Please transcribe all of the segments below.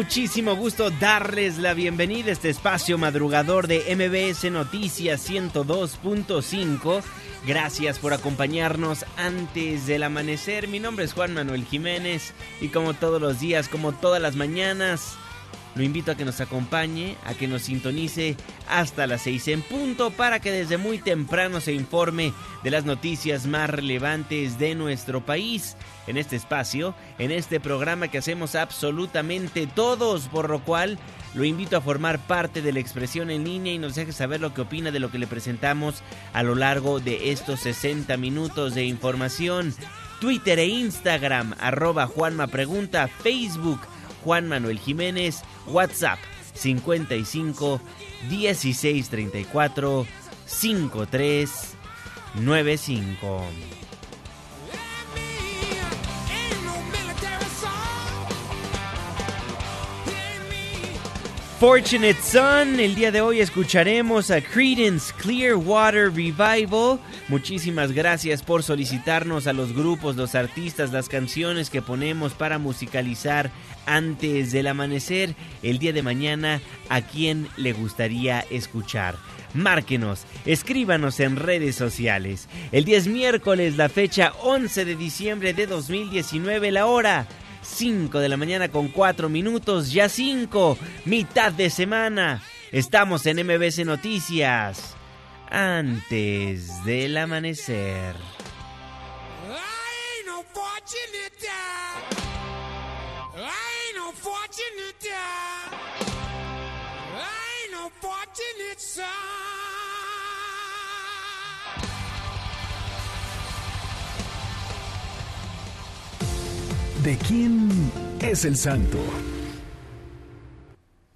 Muchísimo gusto darles la bienvenida a este espacio madrugador de MBS Noticias 102.5. Gracias por acompañarnos antes del amanecer. Mi nombre es Juan Manuel Jiménez y como todos los días, como todas las mañanas, lo invito a que nos acompañe, a que nos sintonice hasta las 6 en punto para que desde muy temprano se informe de las noticias más relevantes de nuestro país. En este espacio, en este programa que hacemos absolutamente todos, por lo cual lo invito a formar parte de la expresión en línea y nos deje saber lo que opina de lo que le presentamos a lo largo de estos 60 minutos de información. Twitter e Instagram, arroba Juanma Pregunta, Facebook, Juan Manuel Jiménez, WhatsApp 55 16 34 53 95. Fortunate Son, el día de hoy escucharemos a Credence Clearwater Revival. Muchísimas gracias por solicitarnos a los grupos, los artistas, las canciones que ponemos para musicalizar antes del amanecer. El día de mañana, ¿a quién le gustaría escuchar? Márquenos, escríbanos en redes sociales. El día es miércoles, la fecha 11 de diciembre de 2019, la hora 5 de la mañana con 4 minutos, ya 5, mitad de semana. Estamos en MBC Noticias. Antes del amanecer. ¿De quién es el santo?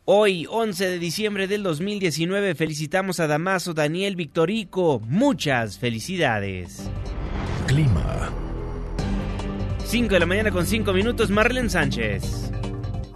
Hoy, 11 de diciembre del 2019, felicitamos a Damaso Daniel Victorico. Muchas felicidades. Clima. 5 de la mañana con 5 minutos, Marlene Sánchez.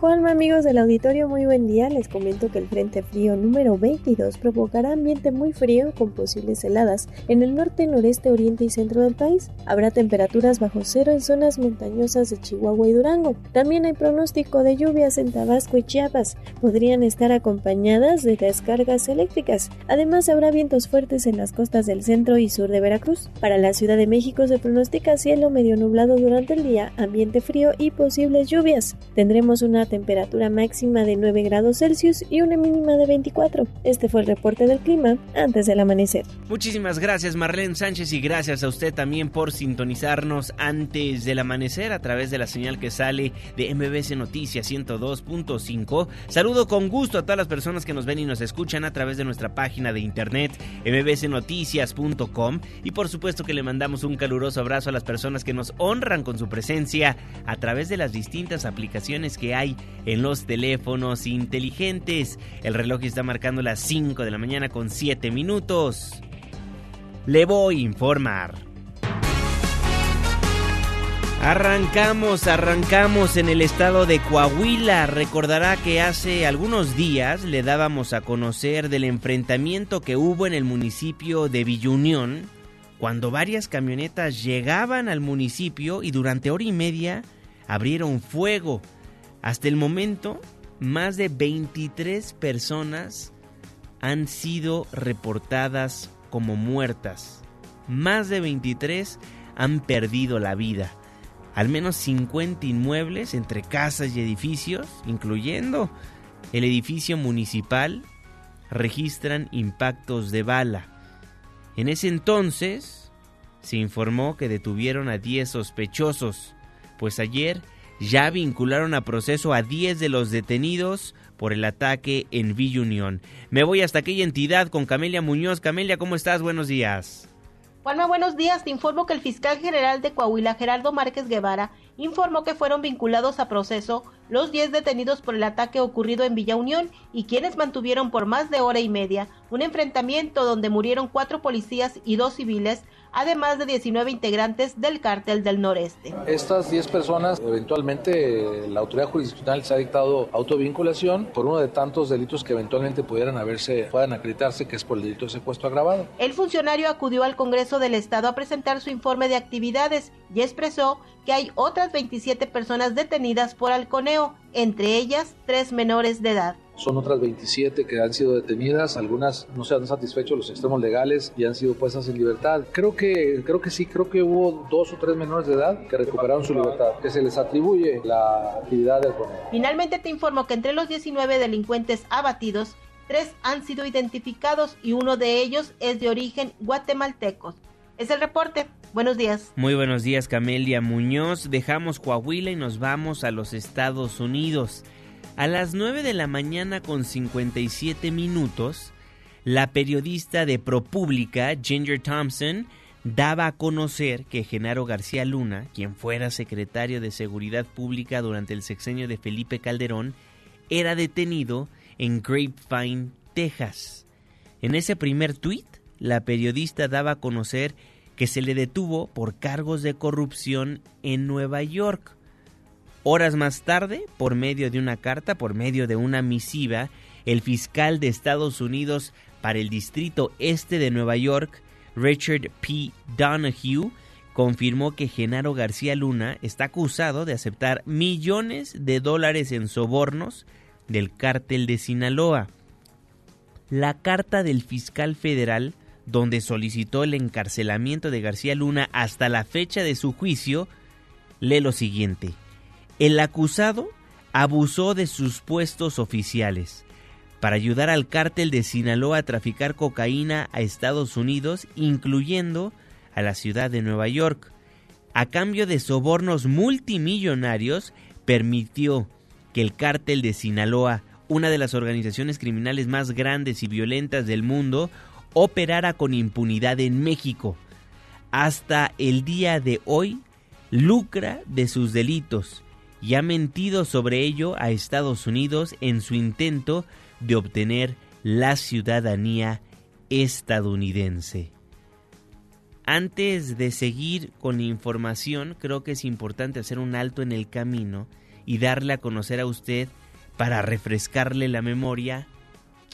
Juanma, amigos del auditorio, muy buen día. Les comento que el Frente Frío número 22 provocará ambiente muy frío con posibles heladas en el norte, noreste, oriente y centro del país. Habrá temperaturas bajo cero en zonas montañosas de Chihuahua y Durango. También hay pronóstico de lluvias en Tabasco y Chiapas. Podrían estar acompañadas de descargas eléctricas. Además, habrá vientos fuertes en las costas del centro y sur de Veracruz. Para la Ciudad de México se pronostica cielo medio nublado durante el día, ambiente frío y posibles lluvias. Tendremos una temperatura máxima de 9 grados Celsius y una mínima de 24. Este fue el reporte del clima antes del amanecer. Muchísimas gracias Marlene Sánchez y gracias a usted también por sintonizarnos antes del amanecer a través de la señal que sale de MBC Noticias 102.5. Saludo con gusto a todas las personas que nos ven y nos escuchan a través de nuestra página de internet mbcnoticias.com y por supuesto que le mandamos un caluroso abrazo a las personas que nos honran con su presencia a través de las distintas aplicaciones que hay en los teléfonos inteligentes. El reloj está marcando las 5 de la mañana con 7 minutos. Le voy a informar. Arrancamos, arrancamos en el estado de Coahuila. Recordará que hace algunos días le dábamos a conocer del enfrentamiento que hubo en el municipio de Villunión, cuando varias camionetas llegaban al municipio y durante hora y media abrieron fuego hasta el momento, más de 23 personas han sido reportadas como muertas. Más de 23 han perdido la vida. al menos 50 inmuebles entre casas y edificios, incluyendo el edificio municipal, registran impactos de bala. En ese entonces se informó que detuvieron a 10 sospechosos, pues ayer ya vincularon a proceso a 10 de los detenidos por el ataque en Villa Unión. Me voy hasta aquella entidad con Camelia Muñoz. Camelia, ¿cómo estás? Buenos días. Juanma, buenos días. Te informo que el fiscal general de Coahuila, Gerardo Márquez Guevara, informó que fueron vinculados a proceso los 10 detenidos por el ataque ocurrido en Villa Unión y quienes mantuvieron por más de hora y media un enfrentamiento donde murieron cuatro policías y dos civiles, además de 19 integrantes del cártel del noreste. Estas 10 personas, eventualmente la autoridad jurisdiccional se ha dictado autovinculación por uno de tantos delitos que eventualmente pudieran haberse, puedan acreditarse que es por el delito de secuestro agravado. El funcionario acudió al Congreso del Estado a presentar su informe de actividades y expresó que hay otras 27 personas detenidas por halconeo, entre ellas tres menores de edad. Son otras 27 que han sido detenidas, algunas no se han satisfecho los extremos legales y han sido puestas en libertad. Creo que, creo que sí, creo que hubo dos o tres menores de edad que recuperaron su libertad, que se les atribuye la actividad del halconeo. Finalmente te informo que entre los 19 delincuentes abatidos, tres han sido identificados y uno de ellos es de origen guatemalteco. Es el reporte. Buenos días. Muy buenos días, Camelia Muñoz. Dejamos Coahuila y nos vamos a los Estados Unidos. A las 9 de la mañana con 57 minutos, la periodista de ProPublica, Ginger Thompson, daba a conocer que Genaro García Luna, quien fuera secretario de Seguridad Pública durante el sexenio de Felipe Calderón, era detenido en Grapevine, Texas. En ese primer tuit, la periodista daba a conocer que se le detuvo por cargos de corrupción en Nueva York. Horas más tarde, por medio de una carta, por medio de una misiva, el fiscal de Estados Unidos para el Distrito Este de Nueva York, Richard P. Donahue, confirmó que Genaro García Luna está acusado de aceptar millones de dólares en sobornos del cártel de Sinaloa. La carta del fiscal federal, donde solicitó el encarcelamiento de García Luna hasta la fecha de su juicio, lee lo siguiente. El acusado abusó de sus puestos oficiales para ayudar al cártel de Sinaloa a traficar cocaína a Estados Unidos, incluyendo a la ciudad de Nueva York. A cambio de sobornos multimillonarios, permitió que el cártel de Sinaloa, una de las organizaciones criminales más grandes y violentas del mundo, operara con impunidad en México. Hasta el día de hoy, lucra de sus delitos y ha mentido sobre ello a Estados Unidos en su intento de obtener la ciudadanía estadounidense. Antes de seguir con información, creo que es importante hacer un alto en el camino y darle a conocer a usted, para refrescarle la memoria,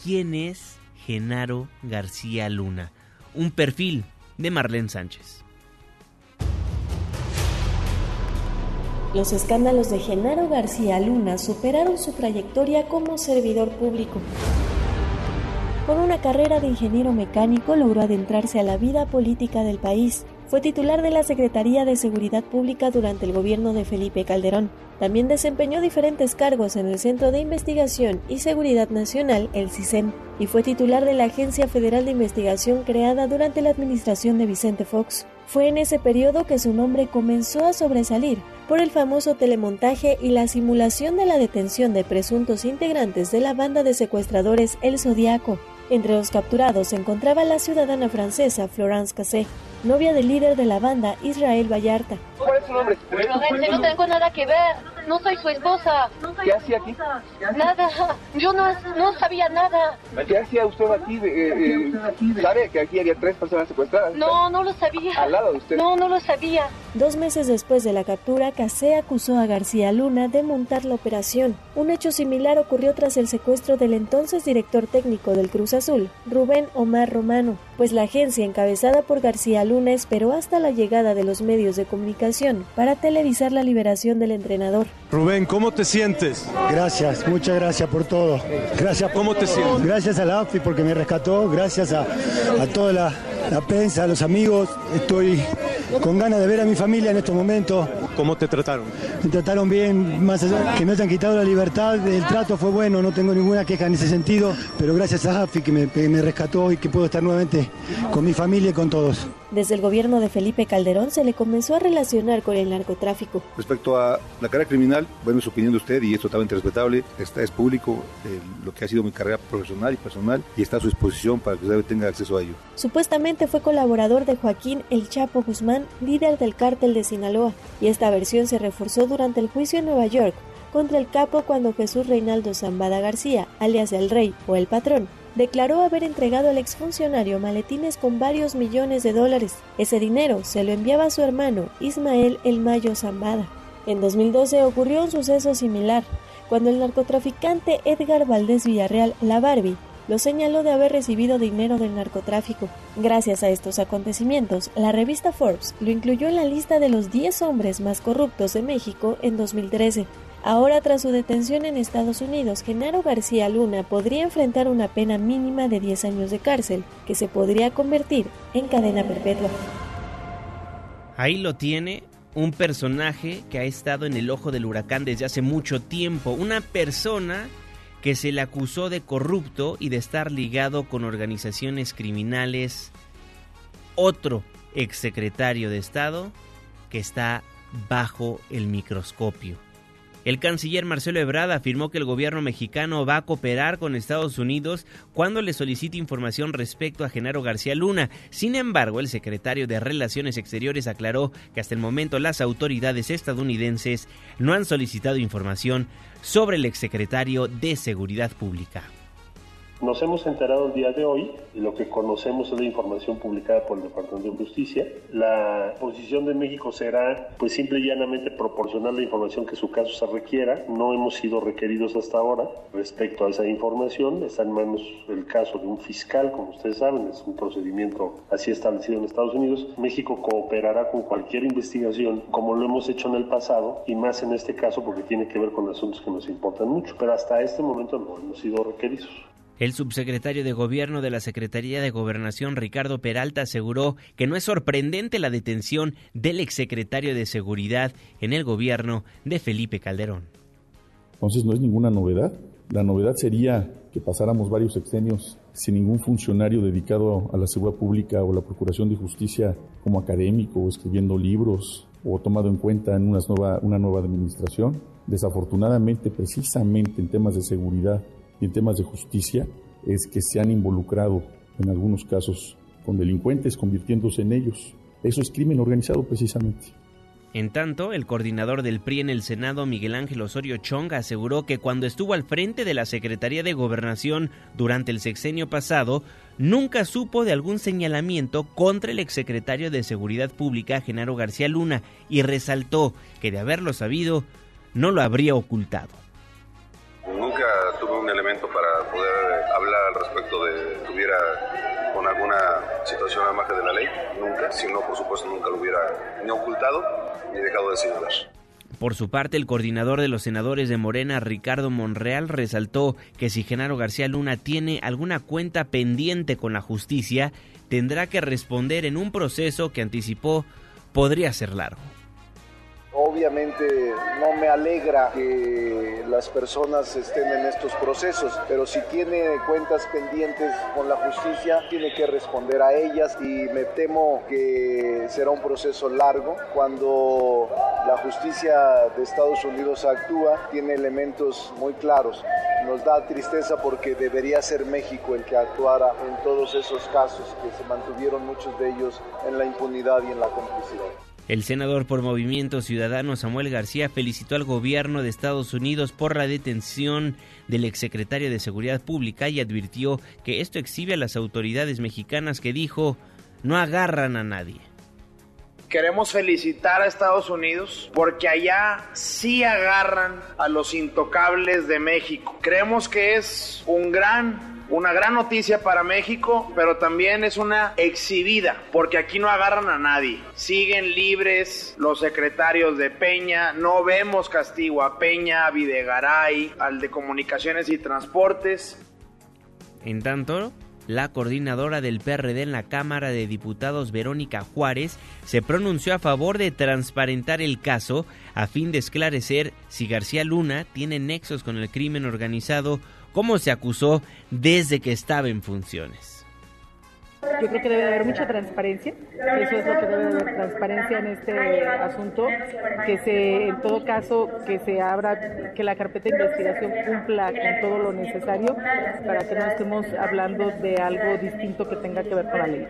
quién es Genaro García Luna, un perfil de Marlene Sánchez. Los escándalos de Genaro García Luna superaron su trayectoria como servidor público. Con una carrera de ingeniero mecánico logró adentrarse a la vida política del país. Fue titular de la Secretaría de Seguridad Pública durante el gobierno de Felipe Calderón. También desempeñó diferentes cargos en el Centro de Investigación y Seguridad Nacional, el CISEN, y fue titular de la Agencia Federal de Investigación creada durante la administración de Vicente Fox. Fue en ese periodo que su nombre comenzó a sobresalir por el famoso telemontaje y la simulación de la detención de presuntos integrantes de la banda de secuestradores El Zodiaco. Entre los capturados se encontraba la ciudadana francesa Florence Cassé, novia del líder de la banda Israel Vallarta. ¿Cuál es su nombre? no tengo nada que ver, no soy su esposa. ¿Qué hacía aquí? Nada, yo no, no sabía nada. ¿Qué hacía usted aquí? Eh, eh, ¿Sabe que aquí había tres personas secuestradas? No, no lo sabía. ¿Al lado de usted? No, no lo sabía. Dos meses después de la captura, Casé acusó a García Luna de montar la operación. Un hecho similar ocurrió tras el secuestro del entonces director técnico del Cruz Azul, Rubén Omar Romano, pues la agencia encabezada por García Luna esperó hasta la llegada de los medios de comunicación para televisar la liberación del entrenador. Rubén, ¿cómo te sientes? Gracias, muchas gracias por todo. Gracias. ¿Cómo te sientes? Gracias a la AFI porque me rescató, gracias a, a toda la, la prensa, a los amigos. Estoy con ganas de ver a mi familia en estos momentos. ¿Cómo te trataron? Me trataron bien, más allá que me hayan quitado la libertad, el trato fue bueno, no tengo ninguna queja en ese sentido, pero gracias a AFI que me, que me rescató y que puedo estar nuevamente con mi familia y con todos. Desde el gobierno de Felipe Calderón se le comenzó a relacionar con el narcotráfico. Respecto a la carrera criminal, bueno, es opinión de usted y es totalmente respetable. Esta es público eh, lo que ha sido mi carrera profesional y personal y está a su disposición para que usted tenga acceso a ello. Supuestamente fue colaborador de Joaquín El Chapo Guzmán, líder del cártel de Sinaloa, y esta versión se reforzó durante el juicio en Nueva York contra el capo cuando Jesús Reinaldo Zambada García, alias el Rey o el Patrón, declaró haber entregado al exfuncionario maletines con varios millones de dólares. Ese dinero se lo enviaba a su hermano Ismael El Mayo Zambada. En 2012 ocurrió un suceso similar, cuando el narcotraficante Edgar Valdés Villarreal, la Barbie, lo señaló de haber recibido dinero del narcotráfico. Gracias a estos acontecimientos, la revista Forbes lo incluyó en la lista de los 10 hombres más corruptos de México en 2013. Ahora, tras su detención en Estados Unidos, Genaro García Luna podría enfrentar una pena mínima de 10 años de cárcel, que se podría convertir en cadena perpetua. Ahí lo tiene un personaje que ha estado en el ojo del huracán desde hace mucho tiempo, una persona que se le acusó de corrupto y de estar ligado con organizaciones criminales, otro exsecretario de Estado que está bajo el microscopio. El canciller Marcelo Ebrard afirmó que el gobierno mexicano va a cooperar con Estados Unidos cuando le solicite información respecto a Genaro García Luna. Sin embargo, el secretario de Relaciones Exteriores aclaró que hasta el momento las autoridades estadounidenses no han solicitado información sobre el exsecretario de Seguridad Pública. Nos hemos enterado el día de hoy y lo que conocemos es la información publicada por el Departamento de Justicia. La posición de México será, pues simple y llanamente proporcionar la información que su caso se requiera. No hemos sido requeridos hasta ahora respecto a esa información. Está en manos el caso de un fiscal, como ustedes saben, es un procedimiento así establecido en Estados Unidos. México cooperará con cualquier investigación, como lo hemos hecho en el pasado, y más en este caso porque tiene que ver con asuntos que nos importan mucho. Pero hasta este momento no hemos sido requeridos. El subsecretario de Gobierno de la Secretaría de Gobernación, Ricardo Peralta, aseguró que no es sorprendente la detención del exsecretario de Seguridad en el gobierno de Felipe Calderón. Entonces no es ninguna novedad. La novedad sería que pasáramos varios sexenios sin ningún funcionario dedicado a la seguridad pública o la Procuración de Justicia como académico o escribiendo libros o tomado en cuenta en una nueva, una nueva administración. Desafortunadamente, precisamente en temas de seguridad y en temas de justicia es que se han involucrado en algunos casos con delincuentes convirtiéndose en ellos. Eso es crimen organizado precisamente. En tanto, el coordinador del PRI en el Senado, Miguel Ángel Osorio Chong, aseguró que cuando estuvo al frente de la Secretaría de Gobernación durante el sexenio pasado, nunca supo de algún señalamiento contra el exsecretario de Seguridad Pública, Genaro García Luna, y resaltó que de haberlo sabido, no lo habría ocultado. Elemento para poder hablar al respecto de que estuviera con alguna situación al margen de la ley. Nunca. Si no, por supuesto, nunca lo hubiera ni ocultado ni dejado de señalar. Por su parte, el coordinador de los senadores de Morena, Ricardo Monreal, resaltó que si Genaro García Luna tiene alguna cuenta pendiente con la justicia, tendrá que responder en un proceso que anticipó podría ser largo. Obviamente no me alegra que las personas estén en estos procesos, pero si tiene cuentas pendientes con la justicia, tiene que responder a ellas y me temo que será un proceso largo. Cuando la justicia de Estados Unidos actúa, tiene elementos muy claros. Nos da tristeza porque debería ser México el que actuara en todos esos casos que se mantuvieron muchos de ellos en la impunidad y en la complicidad. El senador por Movimiento Ciudadano Samuel García felicitó al gobierno de Estados Unidos por la detención del exsecretario de Seguridad Pública y advirtió que esto exhibe a las autoridades mexicanas que dijo no agarran a nadie. Queremos felicitar a Estados Unidos porque allá sí agarran a los intocables de México. Creemos que es un gran una gran noticia para México, pero también es una exhibida, porque aquí no agarran a nadie. Siguen libres los secretarios de Peña, no vemos castigo a Peña, a Videgaray, al de Comunicaciones y Transportes. En tanto, la coordinadora del PRD en la Cámara de Diputados, Verónica Juárez, se pronunció a favor de transparentar el caso a fin de esclarecer si García Luna tiene nexos con el crimen organizado, como se acusó desde que estaba en funciones. Yo creo que debe haber mucha transparencia, eso es lo que debe haber transparencia en este asunto, que se, en todo caso, que se abra, que la carpeta de investigación cumpla con todo lo necesario para que no estemos hablando de algo distinto que tenga que ver con la ley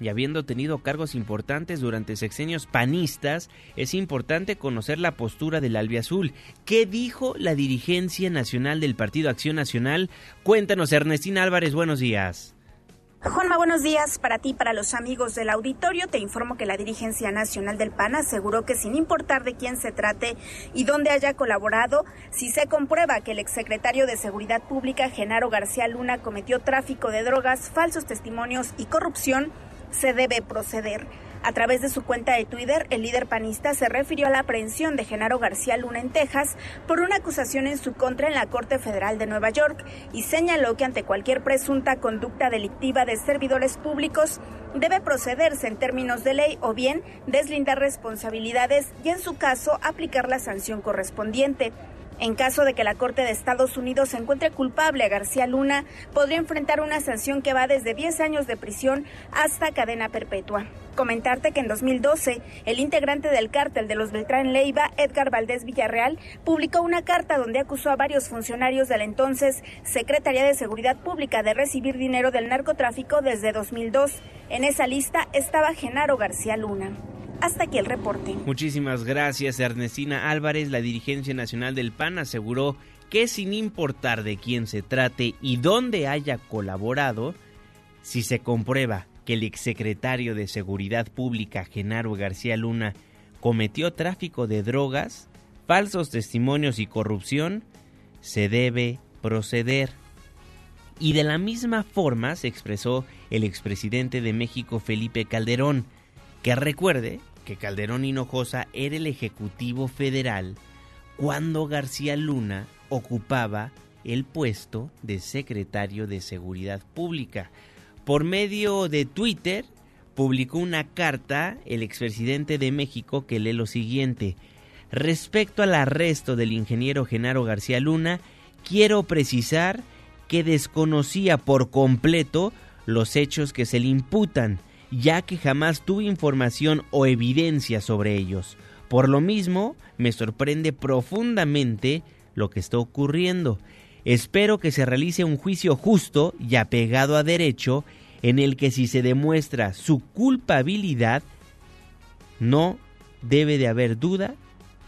y habiendo tenido cargos importantes durante sexenios panistas, es importante conocer la postura del albiazul. ¿Qué dijo la dirigencia nacional del Partido Acción Nacional? Cuéntanos, Ernestina Álvarez, buenos días. Juanma, buenos días para ti, para los amigos del auditorio. Te informo que la dirigencia nacional del PAN aseguró que sin importar de quién se trate y dónde haya colaborado, si se comprueba que el exsecretario de Seguridad Pública, Genaro García Luna, cometió tráfico de drogas, falsos testimonios y corrupción, se debe proceder. A través de su cuenta de Twitter, el líder panista se refirió a la aprehensión de Genaro García Luna en Texas por una acusación en su contra en la Corte Federal de Nueva York y señaló que ante cualquier presunta conducta delictiva de servidores públicos debe procederse en términos de ley o bien deslindar responsabilidades y en su caso aplicar la sanción correspondiente. En caso de que la Corte de Estados Unidos encuentre culpable a García Luna, podría enfrentar una sanción que va desde 10 años de prisión hasta cadena perpetua. Comentarte que en 2012, el integrante del cártel de los Beltrán Leiva, Edgar Valdés Villarreal, publicó una carta donde acusó a varios funcionarios de la entonces Secretaría de Seguridad Pública de recibir dinero del narcotráfico desde 2002. En esa lista estaba Genaro García Luna. Hasta aquí el reporte. Muchísimas gracias, Ernestina Álvarez. La dirigencia nacional del PAN aseguró que sin importar de quién se trate y dónde haya colaborado, si se comprueba que el exsecretario de Seguridad Pública, Genaro García Luna, cometió tráfico de drogas, falsos testimonios y corrupción, se debe proceder. Y de la misma forma se expresó el expresidente de México, Felipe Calderón, que recuerde que Calderón Hinojosa era el Ejecutivo Federal cuando García Luna ocupaba el puesto de secretario de Seguridad Pública. Por medio de Twitter publicó una carta el expresidente de México que lee lo siguiente. Respecto al arresto del ingeniero Genaro García Luna, quiero precisar que desconocía por completo los hechos que se le imputan ya que jamás tuve información o evidencia sobre ellos. Por lo mismo, me sorprende profundamente lo que está ocurriendo. Espero que se realice un juicio justo y apegado a derecho en el que si se demuestra su culpabilidad, no debe de haber duda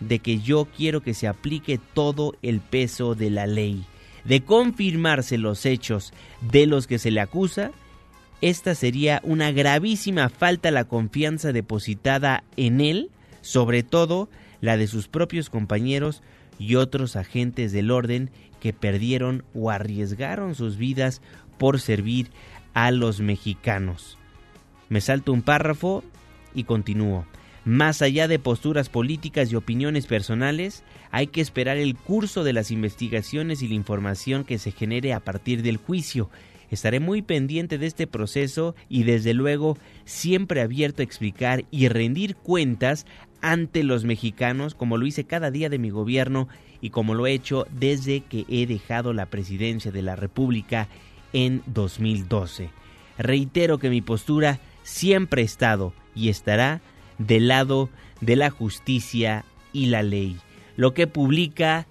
de que yo quiero que se aplique todo el peso de la ley. De confirmarse los hechos de los que se le acusa, esta sería una gravísima falta a la confianza depositada en él, sobre todo la de sus propios compañeros y otros agentes del orden que perdieron o arriesgaron sus vidas por servir a los mexicanos. Me salto un párrafo y continúo. Más allá de posturas políticas y opiniones personales, hay que esperar el curso de las investigaciones y la información que se genere a partir del juicio Estaré muy pendiente de este proceso y desde luego siempre abierto a explicar y rendir cuentas ante los mexicanos como lo hice cada día de mi gobierno y como lo he hecho desde que he dejado la presidencia de la República en 2012. Reitero que mi postura siempre ha estado y estará del lado de la justicia y la ley. Lo que publica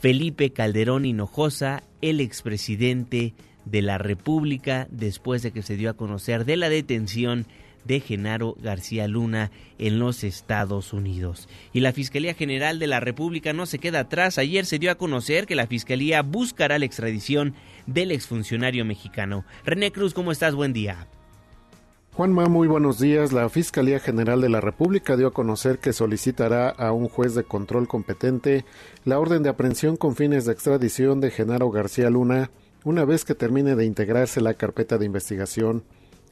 Felipe Calderón Hinojosa, el expresidente de la República después de que se dio a conocer de la detención de Genaro García Luna en los Estados Unidos. Y la Fiscalía General de la República no se queda atrás. Ayer se dio a conocer que la Fiscalía buscará la extradición del exfuncionario mexicano. René Cruz, ¿cómo estás? Buen día. Juanma, muy buenos días. La Fiscalía General de la República dio a conocer que solicitará a un juez de control competente la orden de aprehensión con fines de extradición de Genaro García Luna una vez que termine de integrarse la carpeta de investigación.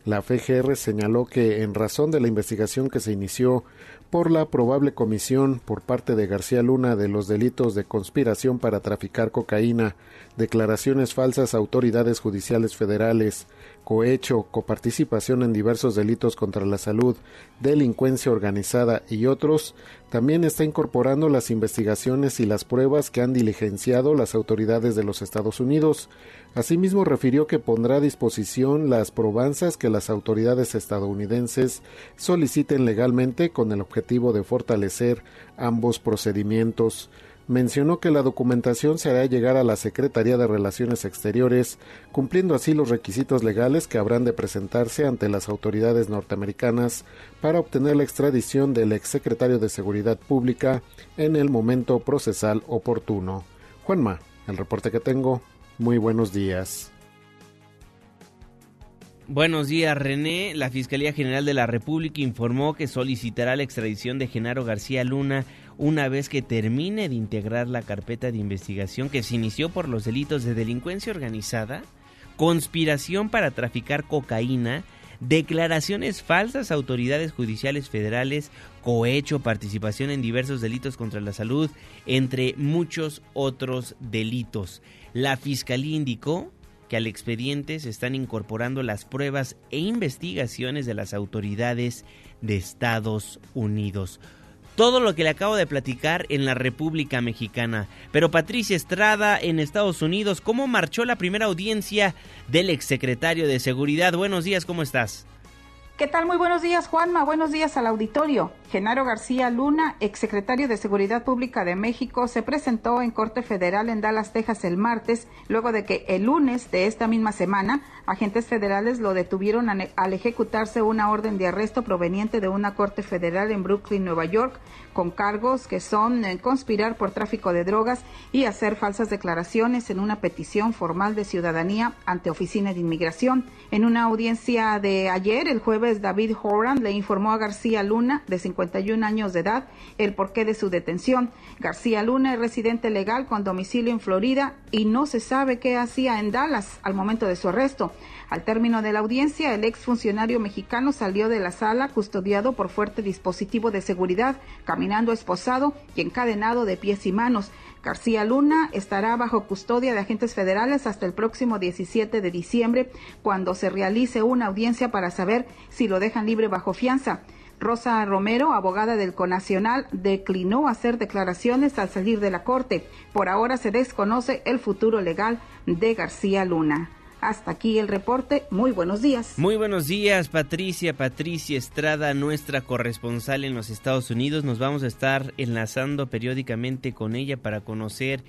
La FGR señaló que en razón de la investigación que se inició por la probable comisión por parte de García Luna de los delitos de conspiración para traficar cocaína, declaraciones falsas a autoridades judiciales federales, cohecho, coparticipación en diversos delitos contra la salud, delincuencia organizada y otros, también está incorporando las investigaciones y las pruebas que han diligenciado las autoridades de los Estados Unidos. Asimismo, refirió que pondrá a disposición las probanzas que las autoridades estadounidenses soliciten legalmente con el objetivo de fortalecer ambos procedimientos mencionó que la documentación se hará llegar a la Secretaría de Relaciones Exteriores, cumpliendo así los requisitos legales que habrán de presentarse ante las autoridades norteamericanas para obtener la extradición del exsecretario de Seguridad Pública en el momento procesal oportuno. Juanma, el reporte que tengo. Muy buenos días. Buenos días, René. La Fiscalía General de la República informó que solicitará la extradición de Genaro García Luna una vez que termine de integrar la carpeta de investigación que se inició por los delitos de delincuencia organizada, conspiración para traficar cocaína, declaraciones falsas a autoridades judiciales federales, cohecho, participación en diversos delitos contra la salud, entre muchos otros delitos. La Fiscalía indicó que al expediente se están incorporando las pruebas e investigaciones de las autoridades de Estados Unidos. Todo lo que le acabo de platicar en la República Mexicana. Pero Patricia Estrada en Estados Unidos, ¿cómo marchó la primera audiencia del exsecretario de Seguridad? Buenos días, ¿cómo estás? ¿Qué tal? Muy buenos días, Juanma. Buenos días al auditorio. Genaro García Luna, exsecretario de Seguridad Pública de México, se presentó en Corte Federal en Dallas, Texas el martes, luego de que el lunes de esta misma semana agentes federales lo detuvieron al ejecutarse una orden de arresto proveniente de una corte federal en Brooklyn, Nueva York, con cargos que son eh, conspirar por tráfico de drogas y hacer falsas declaraciones en una petición formal de ciudadanía ante Oficina de Inmigración. En una audiencia de ayer, el jueves, David Horan le informó a García Luna, de 51 años de edad, el porqué de su detención. García Luna es residente legal con domicilio en Florida y no se sabe qué hacía en Dallas al momento de su arresto. Al término de la audiencia, el exfuncionario mexicano salió de la sala custodiado por fuerte dispositivo de seguridad, caminando esposado y encadenado de pies y manos. García Luna estará bajo custodia de agentes federales hasta el próximo 17 de diciembre, cuando se realice una audiencia para saber si lo dejan libre bajo fianza. Rosa Romero, abogada del CONacional, declinó hacer declaraciones al salir de la corte. Por ahora se desconoce el futuro legal de García Luna. Hasta aquí el reporte. Muy buenos días. Muy buenos días, Patricia. Patricia Estrada, nuestra corresponsal en los Estados Unidos. Nos vamos a estar enlazando periódicamente con ella para conocer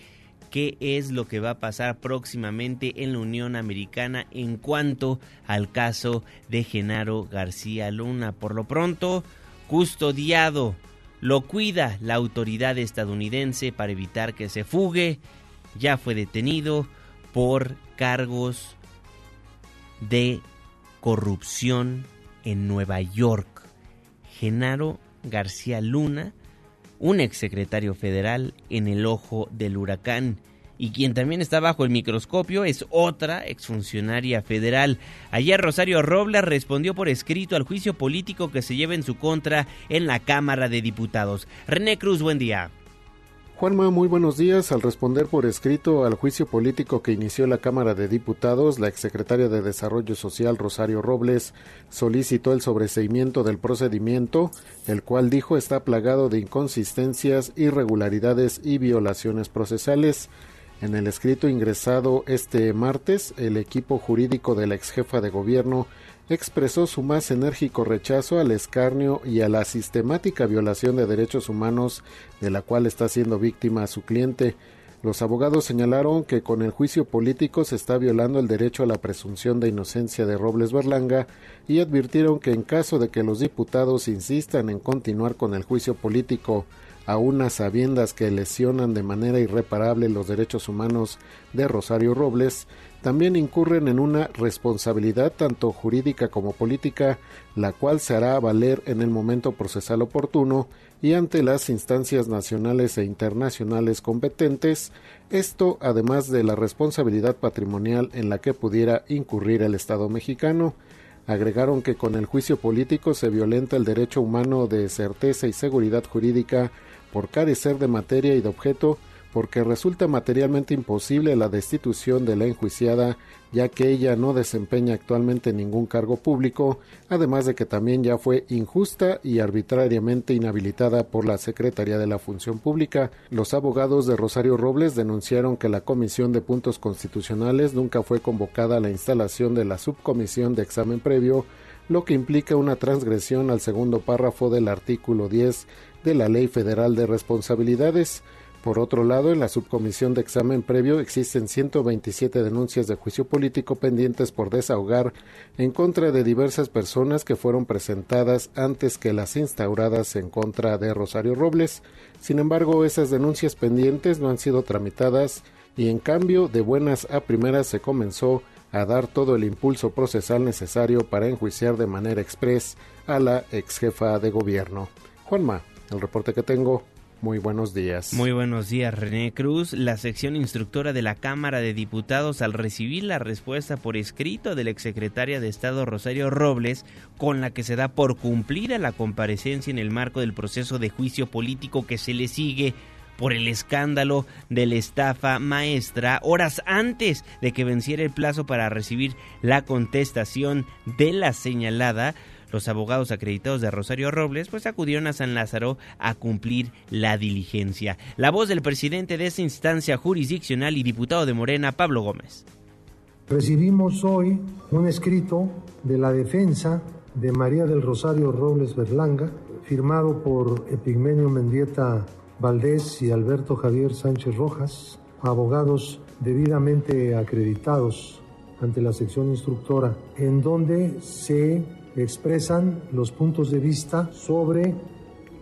qué es lo que va a pasar próximamente en la Unión Americana en cuanto al caso de Genaro García Luna. Por lo pronto, custodiado, lo cuida la autoridad estadounidense para evitar que se fugue. Ya fue detenido por cargos de corrupción en Nueva York. Genaro García Luna, un exsecretario federal en el ojo del huracán. Y quien también está bajo el microscopio es otra exfuncionaria federal. Ayer Rosario Robles respondió por escrito al juicio político que se lleva en su contra en la Cámara de Diputados. René Cruz, buen día. Juanma, muy buenos días. Al responder por escrito al juicio político que inició la Cámara de Diputados, la exsecretaria de Desarrollo Social Rosario Robles solicitó el sobreseimiento del procedimiento, el cual dijo está plagado de inconsistencias, irregularidades y violaciones procesales. En el escrito ingresado este martes, el equipo jurídico de la exjefa de gobierno expresó su más enérgico rechazo al escarnio y a la sistemática violación de derechos humanos de la cual está siendo víctima su cliente. Los abogados señalaron que con el juicio político se está violando el derecho a la presunción de inocencia de Robles Berlanga y advirtieron que en caso de que los diputados insistan en continuar con el juicio político a unas sabiendas que lesionan de manera irreparable los derechos humanos de Rosario Robles, también incurren en una responsabilidad tanto jurídica como política, la cual se hará valer en el momento procesal oportuno y ante las instancias nacionales e internacionales competentes, esto además de la responsabilidad patrimonial en la que pudiera incurrir el Estado mexicano. Agregaron que con el juicio político se violenta el derecho humano de certeza y seguridad jurídica por carecer de materia y de objeto porque resulta materialmente imposible la destitución de la enjuiciada, ya que ella no desempeña actualmente ningún cargo público, además de que también ya fue injusta y arbitrariamente inhabilitada por la Secretaría de la Función Pública. Los abogados de Rosario Robles denunciaron que la Comisión de Puntos Constitucionales nunca fue convocada a la instalación de la subcomisión de examen previo, lo que implica una transgresión al segundo párrafo del artículo 10 de la Ley Federal de Responsabilidades. Por otro lado, en la subcomisión de examen previo existen 127 denuncias de juicio político pendientes por desahogar en contra de diversas personas que fueron presentadas antes que las instauradas en contra de Rosario Robles. Sin embargo, esas denuncias pendientes no han sido tramitadas y en cambio de buenas a primeras se comenzó a dar todo el impulso procesal necesario para enjuiciar de manera expres a la ex jefa de gobierno. Juanma, el reporte que tengo. Muy buenos días. Muy buenos días, René Cruz. La sección instructora de la Cámara de Diputados, al recibir la respuesta por escrito de la exsecretaria de Estado Rosario Robles, con la que se da por cumplida la comparecencia en el marco del proceso de juicio político que se le sigue por el escándalo de la estafa maestra horas antes de que venciera el plazo para recibir la contestación de la señalada, los abogados acreditados de Rosario Robles pues acudieron a San Lázaro a cumplir la diligencia. La voz del presidente de esa instancia jurisdiccional y diputado de Morena, Pablo Gómez. Recibimos hoy un escrito de la defensa de María del Rosario Robles Berlanga, firmado por Epigmenio Mendieta Valdés y Alberto Javier Sánchez Rojas, abogados debidamente acreditados ante la sección instructora, en donde se expresan los puntos de vista sobre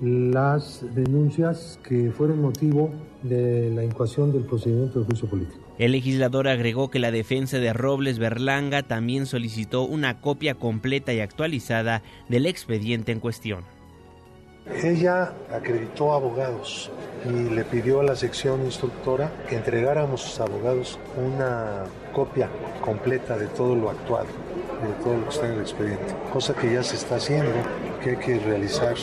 las denuncias que fueron motivo de la incoación del procedimiento de juicio político. El legislador agregó que la defensa de Robles Berlanga también solicitó una copia completa y actualizada del expediente en cuestión. Ella acreditó abogados y le pidió a la sección instructora que entregáramos a sus abogados una copia completa de todo lo actual de todo lo que está en el expediente, cosa que ya se está haciendo, que hay que realizar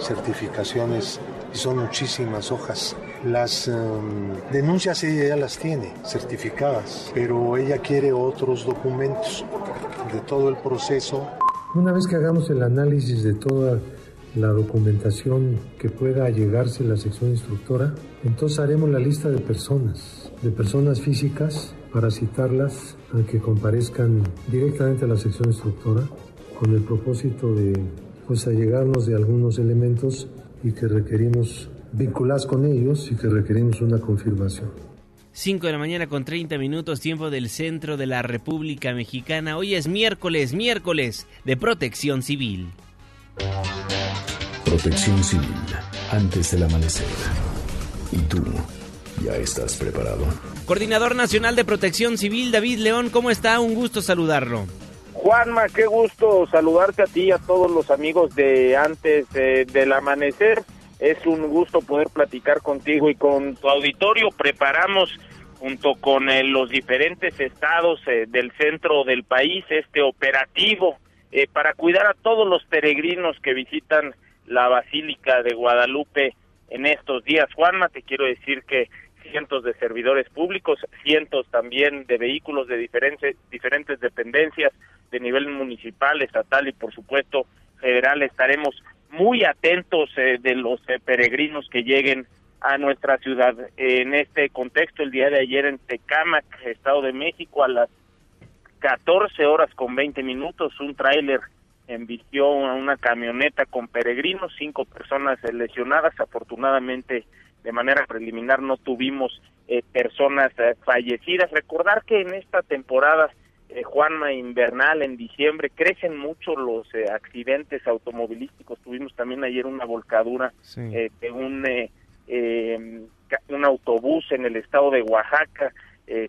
certificaciones y son muchísimas hojas. Las em, denuncias ella ya las tiene certificadas, pero ella quiere otros documentos de todo el proceso. Una vez que hagamos el análisis de toda la documentación que pueda llegarse a la sección instructora, entonces haremos la lista de personas, de personas físicas para citarlas a que comparezcan directamente a la sección instructora con el propósito de pues allegarnos de algunos elementos y que requerimos vincular con ellos y que requerimos una confirmación. 5 de la mañana con 30 minutos, tiempo del centro de la República Mexicana. Hoy es miércoles, miércoles de protección civil. Protección civil, antes del amanecer. ¿Y tú? ¿Ya estás preparado? Coordinador Nacional de Protección Civil, David León, ¿cómo está? Un gusto saludarlo. Juanma, qué gusto saludarte a ti y a todos los amigos de antes del amanecer. Es un gusto poder platicar contigo y con tu auditorio. Preparamos junto con eh, los diferentes estados eh, del centro del país este operativo eh, para cuidar a todos los peregrinos que visitan la Basílica de Guadalupe en estos días. Juanma, te quiero decir que cientos de servidores públicos, cientos también de vehículos de diferentes, diferentes dependencias de nivel municipal, estatal y por supuesto federal. Estaremos muy atentos eh, de los eh, peregrinos que lleguen a nuestra ciudad. En este contexto, el día de ayer en Tecámac, Estado de México, a las 14 horas con 20 minutos, un tráiler embistió una camioneta con peregrinos, cinco personas lesionadas. Afortunadamente, de manera preliminar no tuvimos eh, personas eh, fallecidas. Recordar que en esta temporada eh, Juanma invernal en diciembre crecen mucho los accidentes automovilísticos. Tuvimos también ayer una volcadura de un em, un autobús en el estado de Oaxaca,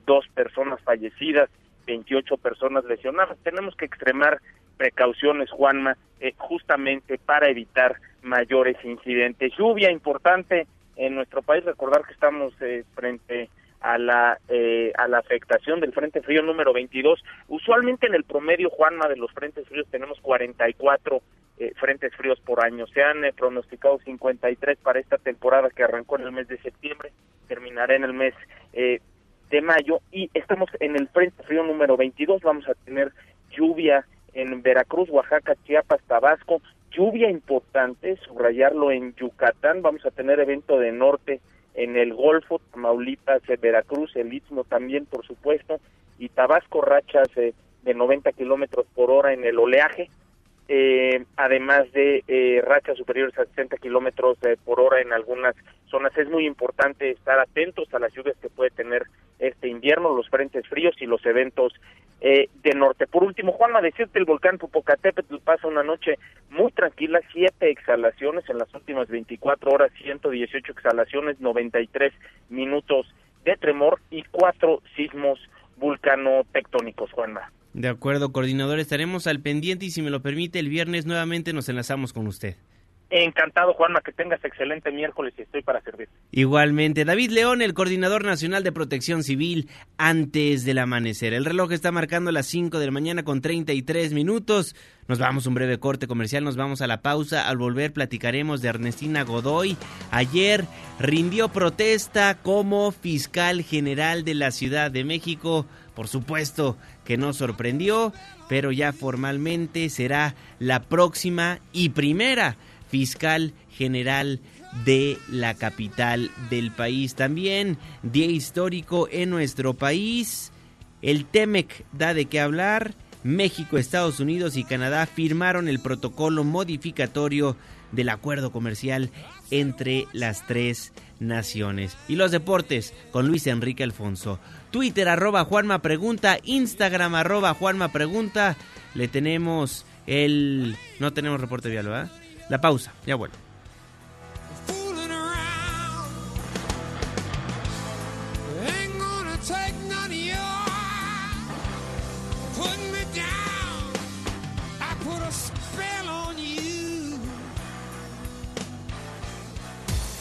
dos personas fallecidas, 28 personas lesionadas. Tenemos que extremar precauciones, Juanma, justamente para evitar mayores incidentes. Lluvia importante en nuestro país. Recordar que estamos eh, frente a la eh, a la afectación del frente frío número 22. Usualmente en el promedio Juanma de los frentes fríos tenemos 44 eh, frentes fríos por año. Se han eh, pronosticado 53 para esta temporada que arrancó en el mes de septiembre, terminará en el mes eh, de mayo y estamos en el frente frío número 22. Vamos a tener lluvia en Veracruz, Oaxaca, Chiapas, Tabasco, lluvia importante, subrayarlo en Yucatán. Vamos a tener evento de norte en el Golfo, Tamaulipas, Veracruz, el Istmo también, por supuesto, y Tabasco, rachas de 90 kilómetros por hora en el oleaje eh, además de eh, rachas superiores a 60 kilómetros eh, por hora en algunas zonas. Es muy importante estar atentos a las lluvias que puede tener este invierno, los frentes fríos y los eventos eh, de norte. Por último, Juanma, decirte el volcán Popocatépetl pasa una noche muy tranquila, siete exhalaciones en las últimas 24 horas, 118 exhalaciones, 93 minutos de tremor y cuatro sismos vulcano-tectónicos, Juanma. De acuerdo, coordinador, estaremos al pendiente y si me lo permite, el viernes nuevamente nos enlazamos con usted. Encantado, Juanma, que tengas excelente miércoles y estoy para servir. Igualmente, David León, el coordinador nacional de protección civil, antes del amanecer. El reloj está marcando las 5 de la mañana con 33 minutos. Nos vamos a un breve corte comercial, nos vamos a la pausa. Al volver platicaremos de Ernestina Godoy. Ayer rindió protesta como fiscal general de la Ciudad de México. Por supuesto que no sorprendió, pero ya formalmente será la próxima y primera fiscal general de la capital del país. También día histórico en nuestro país. El TEMEC da de qué hablar. México, Estados Unidos y Canadá firmaron el protocolo modificatorio del acuerdo comercial entre las tres naciones. Y los deportes con Luis Enrique Alfonso. Twitter arroba Juanma Pregunta, Instagram arroba Juanma Pregunta. Le tenemos el... No tenemos reporte vial, ¿verdad? La pausa, ya vuelvo.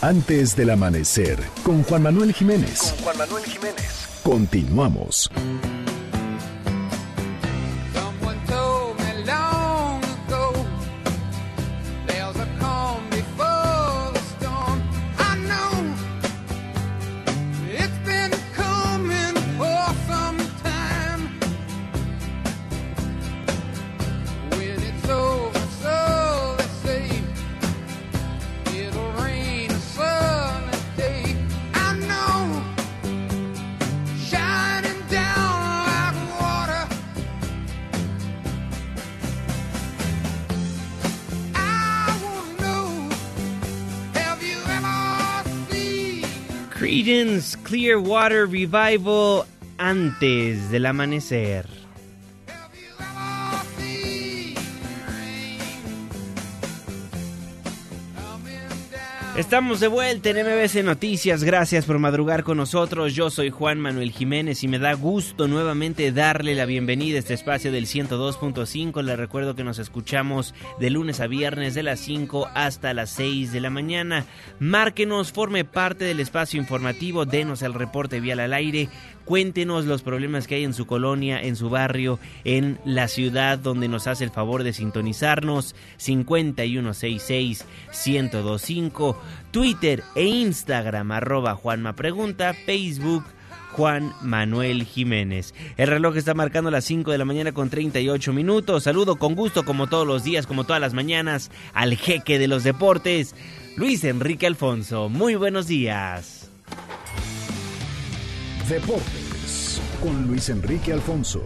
Antes del amanecer, con Juan Manuel Jiménez. Con Juan Manuel Jiménez. Continuamos. Clearwater Revival antes del amanecer. Estamos de vuelta en MBC Noticias, gracias por madrugar con nosotros. Yo soy Juan Manuel Jiménez y me da gusto nuevamente darle la bienvenida a este espacio del 102.5. Le recuerdo que nos escuchamos de lunes a viernes de las 5 hasta las 6 de la mañana. Márquenos, forme parte del espacio informativo, denos el reporte vial al aire. Cuéntenos los problemas que hay en su colonia, en su barrio, en la ciudad donde nos hace el favor de sintonizarnos. 5166-1025, Twitter e Instagram arroba Juanma Pregunta, Facebook Juan Manuel Jiménez. El reloj está marcando las 5 de la mañana con 38 minutos. Saludo con gusto como todos los días, como todas las mañanas, al jeque de los deportes, Luis Enrique Alfonso. Muy buenos días. Deportes con Luis Enrique Alfonso.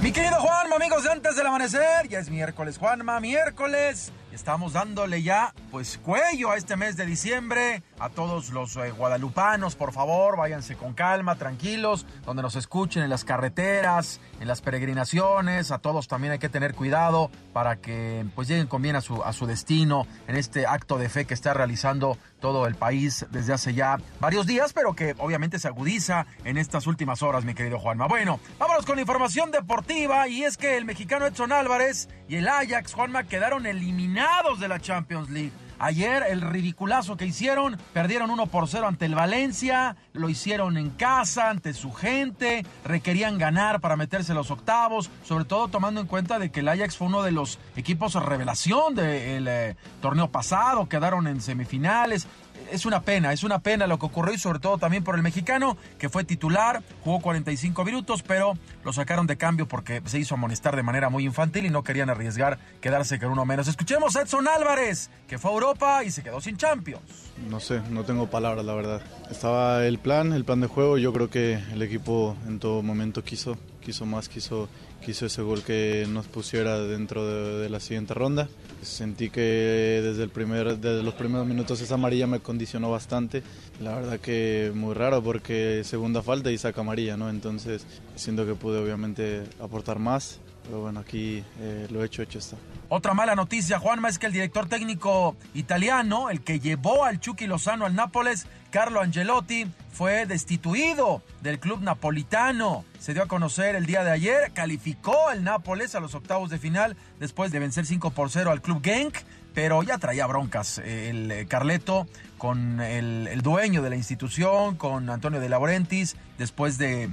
Mi querido Juanma, amigos de antes del amanecer, ya es miércoles, Juanma, miércoles. Estamos dándole ya, pues, cuello a este mes de diciembre. A todos los eh, guadalupanos, por favor, váyanse con calma, tranquilos, donde nos escuchen en las carreteras, en las peregrinaciones. A todos también hay que tener cuidado para que, pues, lleguen con bien a su, a su destino en este acto de fe que está realizando todo el país desde hace ya varios días, pero que obviamente se agudiza en estas últimas horas, mi querido Juanma. Bueno, vámonos con la información deportiva y es que el mexicano Edson Álvarez y el Ajax, Juanma, quedaron eliminados de la Champions League. Ayer el ridiculazo que hicieron, perdieron 1 por 0 ante el Valencia, lo hicieron en casa, ante su gente, requerían ganar para meterse los octavos, sobre todo tomando en cuenta de que el Ajax fue uno de los equipos revelación del eh, torneo pasado, quedaron en semifinales, es una pena, es una pena lo que ocurrió y sobre todo también por el mexicano, que fue titular, jugó 45 minutos, pero lo sacaron de cambio porque se hizo amonestar de manera muy infantil y no querían arriesgar quedarse con uno menos. Escuchemos a Edson Álvarez, que fue a Europa y se quedó sin Champions. No sé, no tengo palabras, la verdad. Estaba el plan, el plan de juego, yo creo que el equipo en todo momento quiso, quiso más, quiso, quiso ese gol que nos pusiera dentro de, la siguiente ronda. Sentí que desde, el primer, desde los primeros minutos esa amarilla me condicionó bastante. La verdad que muy raro porque segunda falta y saca amarilla, ¿no? Entonces siento que pude obviamente aportar más. Pero bueno, aquí eh, lo hecho, hecho está. Otra mala noticia, Juanma, es que el director técnico italiano, el que llevó al Chucky Lozano al Nápoles, Carlo Angelotti, fue destituido del club napolitano. Se dio a conocer el día de ayer, calificó al Nápoles a los octavos de final después de vencer 5 por 0 al club Genk, pero ya traía broncas eh, el eh, Carleto con el, dueño de la institución, con Antonio de Laurentiis, después de,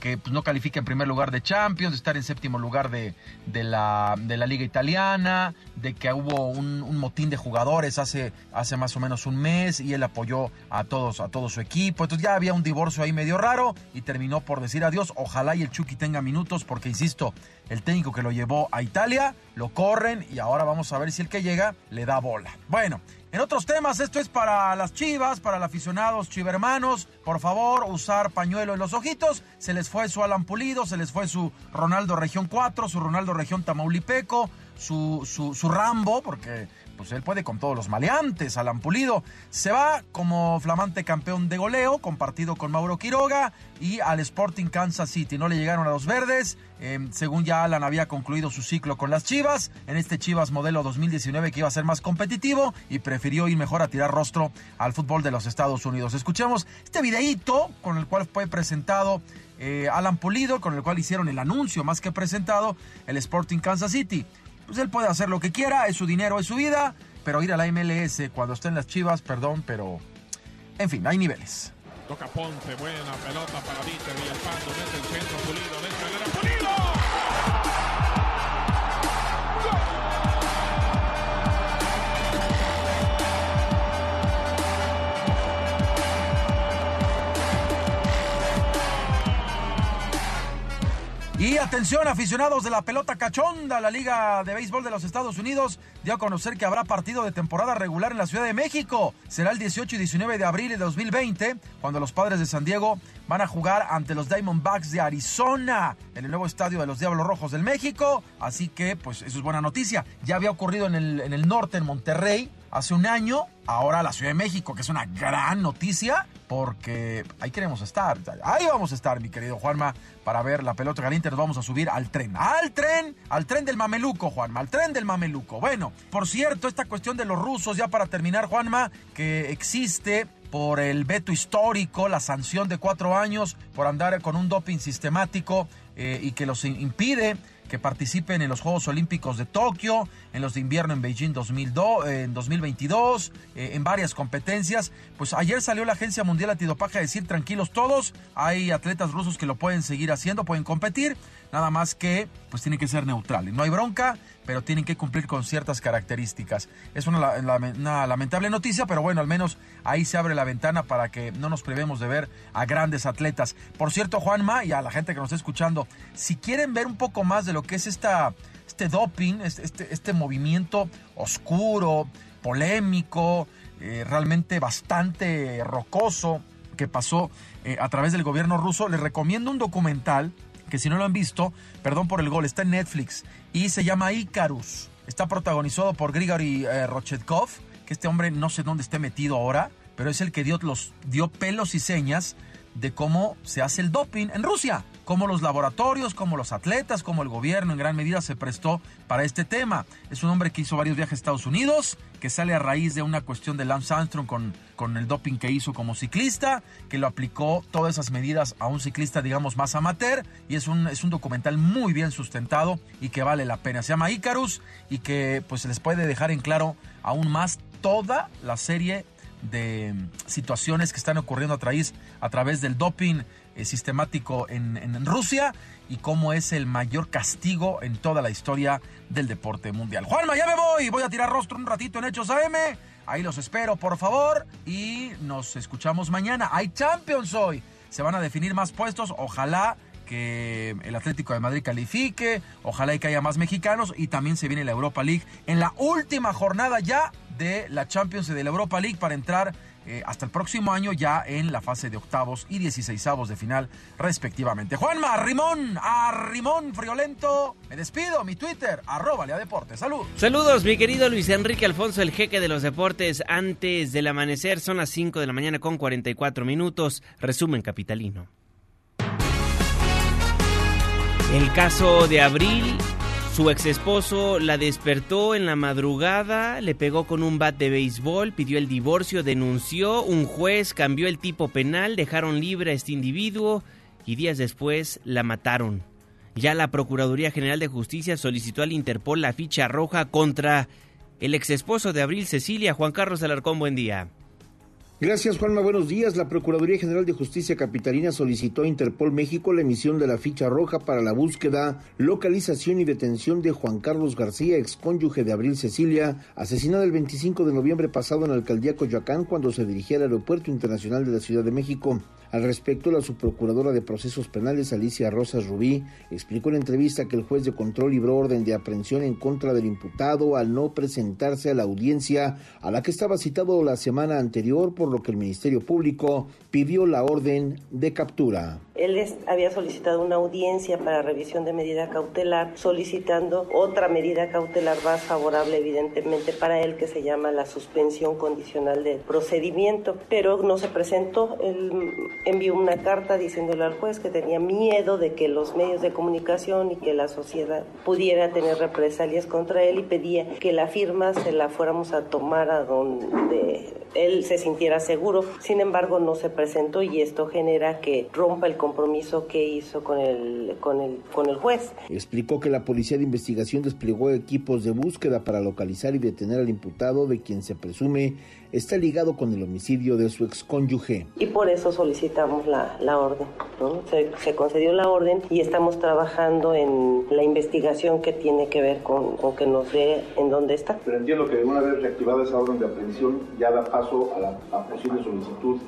que pues, no califique en primer lugar de Champions, de estar en séptimo lugar de, la, Liga Italiana, de que hubo un, un, motín de jugadores hace, hace más o menos un mes y él apoyó a todos, a todo su equipo. Entonces ya había un divorcio ahí medio raro y terminó por decir adiós. Ojalá y el Chucky tenga minutos, porque insisto, el técnico que lo llevó a Italia, lo corren y ahora vamos a ver si el que llega le da bola. Bueno, en otros temas, esto es para las chivas, para los aficionados chivermanos. Por favor, usar pañuelo en los ojitos. Se les fue su Alan Pulido, se les fue su Ronaldo Región 4, su Ronaldo Región Tamaulipeco, su, su, su Rambo, porque pues él puede con todos los maleantes, Alan Pulido. Se va como flamante campeón de goleo, compartido con Mauro Quiroga y al Sporting Kansas City. No le llegaron a los verdes, eh, según ya Alan había concluido su ciclo con las Chivas, en este Chivas modelo 2019 que iba a ser más competitivo y prefirió ir mejor a tirar rostro al fútbol de los Estados Unidos. Escuchemos este videíto con el cual fue presentado eh, Alan Pulido, con el cual hicieron el anuncio más que presentado el Sporting Kansas City pues él puede hacer lo que quiera, es su dinero, es su vida, pero ir a la MLS cuando estén las chivas, perdón, pero en fin, hay niveles. Toca Ponce, buena pelota para Víctor Villalpando, desde el centro, Pulido, Y atención, aficionados de la pelota cachonda, la Liga de Béisbol de los Estados Unidos dio a conocer que habrá partido de temporada regular en la Ciudad de México. Será el 18 y 19 de abril de 2020, cuando los padres de San Diego van a jugar ante los Diamondbacks de Arizona en el nuevo estadio de los Diablos Rojos del México. Así que, pues, eso es buena noticia. Ya había ocurrido en el, en el norte, en Monterrey, hace un año. Ahora la Ciudad de México, que es una gran noticia, porque ahí queremos estar. Ahí vamos a estar, mi querido Juanma, para ver la pelota caliente. Nos vamos a subir al tren. Al tren, al tren del mameluco, Juanma, al tren del mameluco. Bueno, por cierto, esta cuestión de los rusos, ya para terminar, Juanma, que existe por el veto histórico, la sanción de cuatro años por andar con un doping sistemático eh, y que los impide que participen en los Juegos Olímpicos de Tokio, en los de invierno en Beijing 2002, en 2022, eh, en varias competencias. Pues ayer salió la Agencia Mundial Antidopaje a decir tranquilos todos, hay atletas rusos que lo pueden seguir haciendo, pueden competir, nada más que pues tienen que ser neutrales. No hay bronca, pero tienen que cumplir con ciertas características. Es una, una, lamentable noticia, pero bueno, al menos ahí se abre la ventana para que no nos privemos de ver a grandes atletas. Por cierto, Juanma, y a la gente que nos está escuchando, si quieren ver un poco más de lo que es esta, este doping, este, este, este movimiento oscuro, polémico, eh, realmente bastante rocoso que pasó eh, a través del gobierno ruso, les recomiendo un documental que si no lo han visto, perdón por el gol, está en Netflix y se llama Icarus. Está protagonizado por Grigory eh, Rochetkov, que este hombre no sé dónde esté metido ahora, pero es el que dio, los, dio pelos y señas de cómo se hace el doping en Rusia, cómo los laboratorios, cómo los atletas, cómo el gobierno en gran medida se prestó para este tema. Es un hombre que hizo varios viajes a Estados Unidos, que sale a raíz de una cuestión de Lance Armstrong con, con el doping que hizo como ciclista, que lo aplicó todas esas medidas a un ciclista, digamos, más amateur, y es un, es un documental muy bien sustentado y que vale la pena. Se llama Icarus y que pues les puede dejar en claro aún más toda la serie de situaciones que están ocurriendo a través, a través del doping eh, sistemático en, en, Rusia y cómo es el mayor castigo en toda la historia del deporte mundial. Juanma, ya me voy, voy a tirar rostro un ratito en Hechos AM. Ahí los espero, por favor, y nos escuchamos mañana. Hay Champions hoy. Se van a definir más puestos. Ojalá que el Atlético de Madrid califique, ojalá y que haya más mexicanos y también se viene la Europa League en la última jornada ya de la Champions y de la Europa League para entrar eh, hasta el próximo año ya en la fase de octavos y dieciséisavos de final respectivamente. Juanma, Rimón, a Rimón Friolento, me despido, mi Twitter, arroba Lea Deportes, salud. Saludos, mi querido Luis Enrique Alfonso, el jeque de los deportes, antes del amanecer, son las 5 de la mañana con 44 minutos, resumen capitalino. El caso de Abril, su ex esposo la despertó en la madrugada, le pegó con un bat de béisbol, pidió el divorcio, denunció, un juez cambió el tipo penal, dejaron libre a este individuo y días después la mataron. Ya la Procuraduría General de Justicia solicitó al Interpol la ficha roja contra el ex esposo de Abril Cecilia, Juan Carlos Alarcón, buen día. Gracias, Juanma. Buenos días. La Procuraduría General de Justicia Capitalina solicitó a Interpol México la emisión de la ficha roja para la búsqueda, localización y detención de Juan Carlos García, excónyuge de Abril Cecilia, asesinada el 25 de noviembre pasado en la alcaldía Coyoacán cuando se dirigía al Aeropuerto Internacional de la Ciudad de México. Al respecto, la subprocuradora de procesos penales, Alicia Rosas Rubí, explicó en entrevista que el juez de control libró orden de aprehensión en contra del imputado al no presentarse a la audiencia a la que estaba citado la semana anterior, por lo que el Ministerio Público pidió la orden de captura. Él había solicitado una audiencia para revisión de medida cautelar, solicitando otra medida cautelar más favorable, evidentemente, para él, que se llama la suspensión condicional del procedimiento, pero no se presentó. Él envió una carta diciéndole al juez que tenía miedo de que los medios de comunicación y que la sociedad pudiera tener represalias contra él y pedía que la firma se la fuéramos a tomar a donde él se sintiera seguro. Sin embargo, no se presentó y esto genera que rompa el compromiso que hizo con el, con el, con el juez. Explicó que la Policía de Investigación desplegó equipos de búsqueda para localizar y detener al imputado de quien se presume está ligado con el homicidio de su excónyuge. Y por eso solicitamos la, la orden. Se, se, concedió la orden y estamos trabajando en la investigación que tiene que ver con, con que nos dé en dónde está. Pero entiendo que una vez reactivada esa orden de aprehensión ya da paso a la a posible solicitud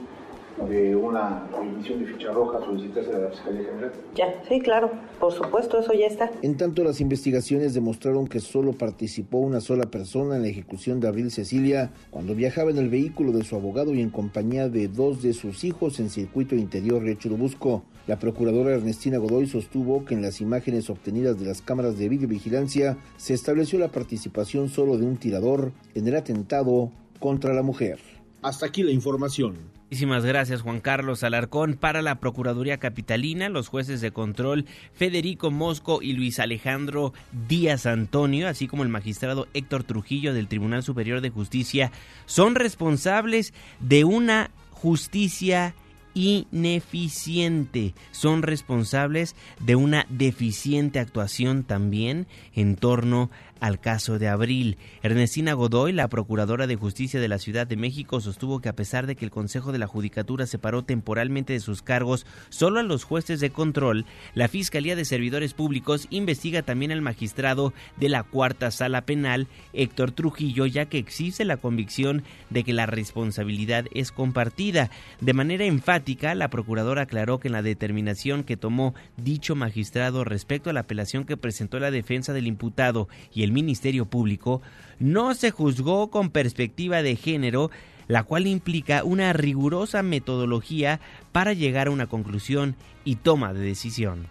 de una emisión de ficha roja solicitarse a la Fiscalía General. Ya, sí, claro, por supuesto, eso ya está. En tanto, las investigaciones demostraron que solo participó una sola persona en la ejecución de Abril Cecilia cuando viajaba en el vehículo de su abogado y en compañía de dos de sus hijos en circuito interior de Churubusco. La procuradora Ernestina Godoy sostuvo que en las imágenes obtenidas de las cámaras de videovigilancia se estableció la participación solo de un tirador en el atentado contra la mujer. Hasta aquí la información. Muchísimas gracias Juan Carlos Alarcón. Para la Procuraduría Capitalina, los jueces de control Federico Mosco y Luis Alejandro Díaz Antonio, así como el magistrado Héctor Trujillo del Tribunal Superior de Justicia, son responsables de una justicia ineficiente. Son responsables de una deficiente actuación también en torno al caso de Abril. Ernestina Godoy, la Procuradora de Justicia de la Ciudad de México, sostuvo que a pesar de que el Consejo de la Judicatura separó temporalmente de sus cargos solo a los jueces de control, la Fiscalía de Servidores Públicos investiga también al magistrado de la Cuarta Sala Penal, Héctor Trujillo, ya que existe la convicción de que la responsabilidad es compartida. De manera enfática, la Procuradora aclaró que en la determinación que tomó dicho magistrado respecto a la apelación que presentó la defensa del imputado y el Ministerio Público, no se juzgó con perspectiva de género, la cual implica una rigurosa metodología para llegar a una conclusión y toma de decisión.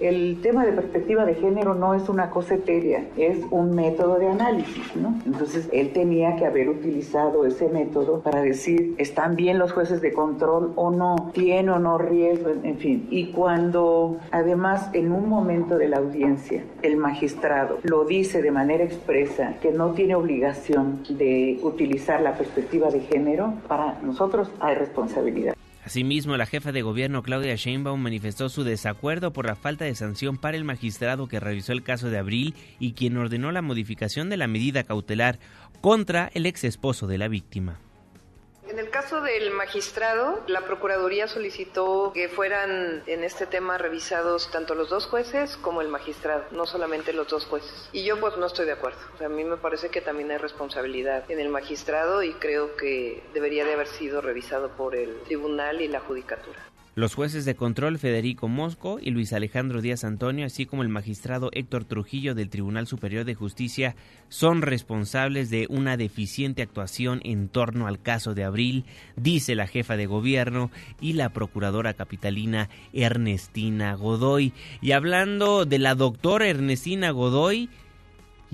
El tema de perspectiva de género no es una cosa etérea, es un método de análisis, ¿no? Entonces, él tenía que haber utilizado ese método para decir, ¿están bien los jueces de control o no? ¿Tiene o no riesgo? En fin. Y cuando, además, en un momento de la audiencia, el magistrado lo dice de manera expresa que no tiene obligación de utilizar la perspectiva de género, para nosotros hay responsabilidad. Asimismo, la jefa de gobierno Claudia Sheinbaum manifestó su desacuerdo por la falta de sanción para el magistrado que revisó el caso de Abril y quien ordenó la modificación de la medida cautelar contra el ex esposo de la víctima. En el caso del magistrado, la Procuraduría solicitó que fueran en este tema revisados tanto los dos jueces como el magistrado, no solamente los dos jueces. Y yo pues no estoy de acuerdo. a mí me parece que también hay responsabilidad en el magistrado y creo que debería de haber sido revisado por el tribunal y la judicatura. Los jueces de control Federico Mosco y Luis Alejandro Díaz Antonio, así como el magistrado Héctor Trujillo del Tribunal Superior de Justicia, son responsables de una deficiente actuación en torno al caso de Abril, dice la jefa de gobierno y la procuradora capitalina Ernestina Godoy. Y hablando de la doctora Ernestina Godoy,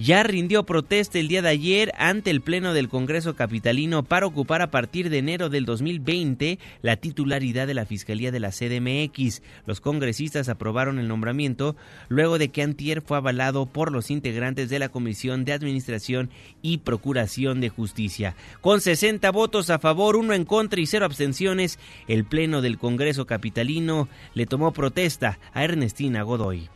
ya rindió protesta el día de ayer ante el Pleno del Congreso Capitalino para ocupar a partir de enero del 2020 la titularidad de la Fiscalía de la CDMX. Los congresistas aprobaron el nombramiento luego de que Antier fue avalado por los integrantes de la Comisión de Administración y Procuración de Justicia. Con 60 votos a favor, uno en contra y cero abstenciones, el Pleno del Congreso Capitalino le tomó protesta a Ernestina Godoy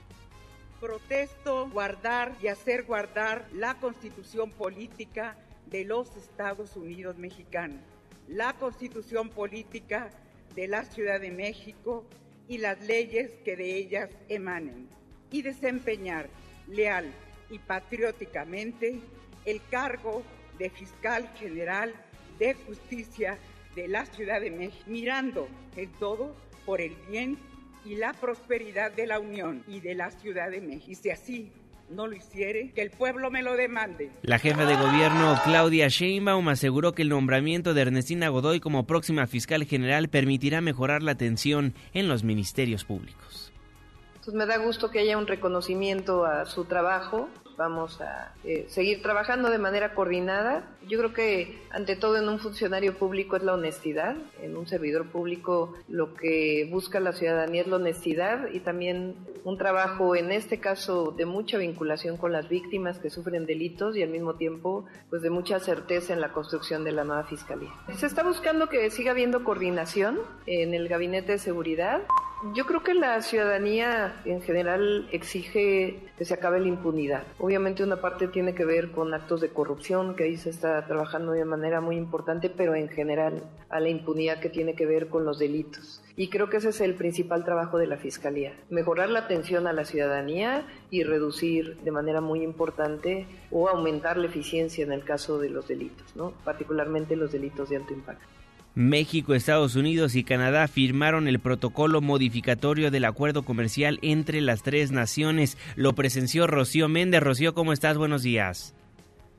protesto guardar y hacer guardar la constitución política de los Estados Unidos mexicanos, la constitución política de la Ciudad de México y las leyes que de ellas emanen, y desempeñar leal y patrióticamente el cargo de fiscal general de justicia de la Ciudad de México, mirando en todo por el bien y la prosperidad de la Unión y de la Ciudad de México. Y si así no lo hiciere, que el pueblo me lo demande. La jefa de gobierno Claudia Sheinbaum aseguró que el nombramiento de Ernestina Godoy como próxima fiscal general permitirá mejorar la atención en los ministerios públicos. Pues me da gusto que haya un reconocimiento a su trabajo vamos a eh, seguir trabajando de manera coordinada. Yo creo que ante todo en un funcionario público es la honestidad, en un servidor público lo que busca la ciudadanía es la honestidad y también un trabajo en este caso de mucha vinculación con las víctimas que sufren delitos y al mismo tiempo pues de mucha certeza en la construcción de la nueva fiscalía. Se está buscando que siga habiendo coordinación en el gabinete de seguridad. Yo creo que la ciudadanía en general exige que se acabe la impunidad. Obviamente una parte tiene que ver con actos de corrupción, que ahí se está trabajando de manera muy importante, pero en general a la impunidad que tiene que ver con los delitos. Y creo que ese es el principal trabajo de la Fiscalía, mejorar la atención a la ciudadanía y reducir de manera muy importante o aumentar la eficiencia en el caso de los delitos, ¿no? particularmente los delitos de alto impacto. México, Estados Unidos y Canadá firmaron el protocolo modificatorio del acuerdo comercial entre las tres naciones. Lo presenció Rocío Méndez. Rocío, ¿cómo estás? Buenos días.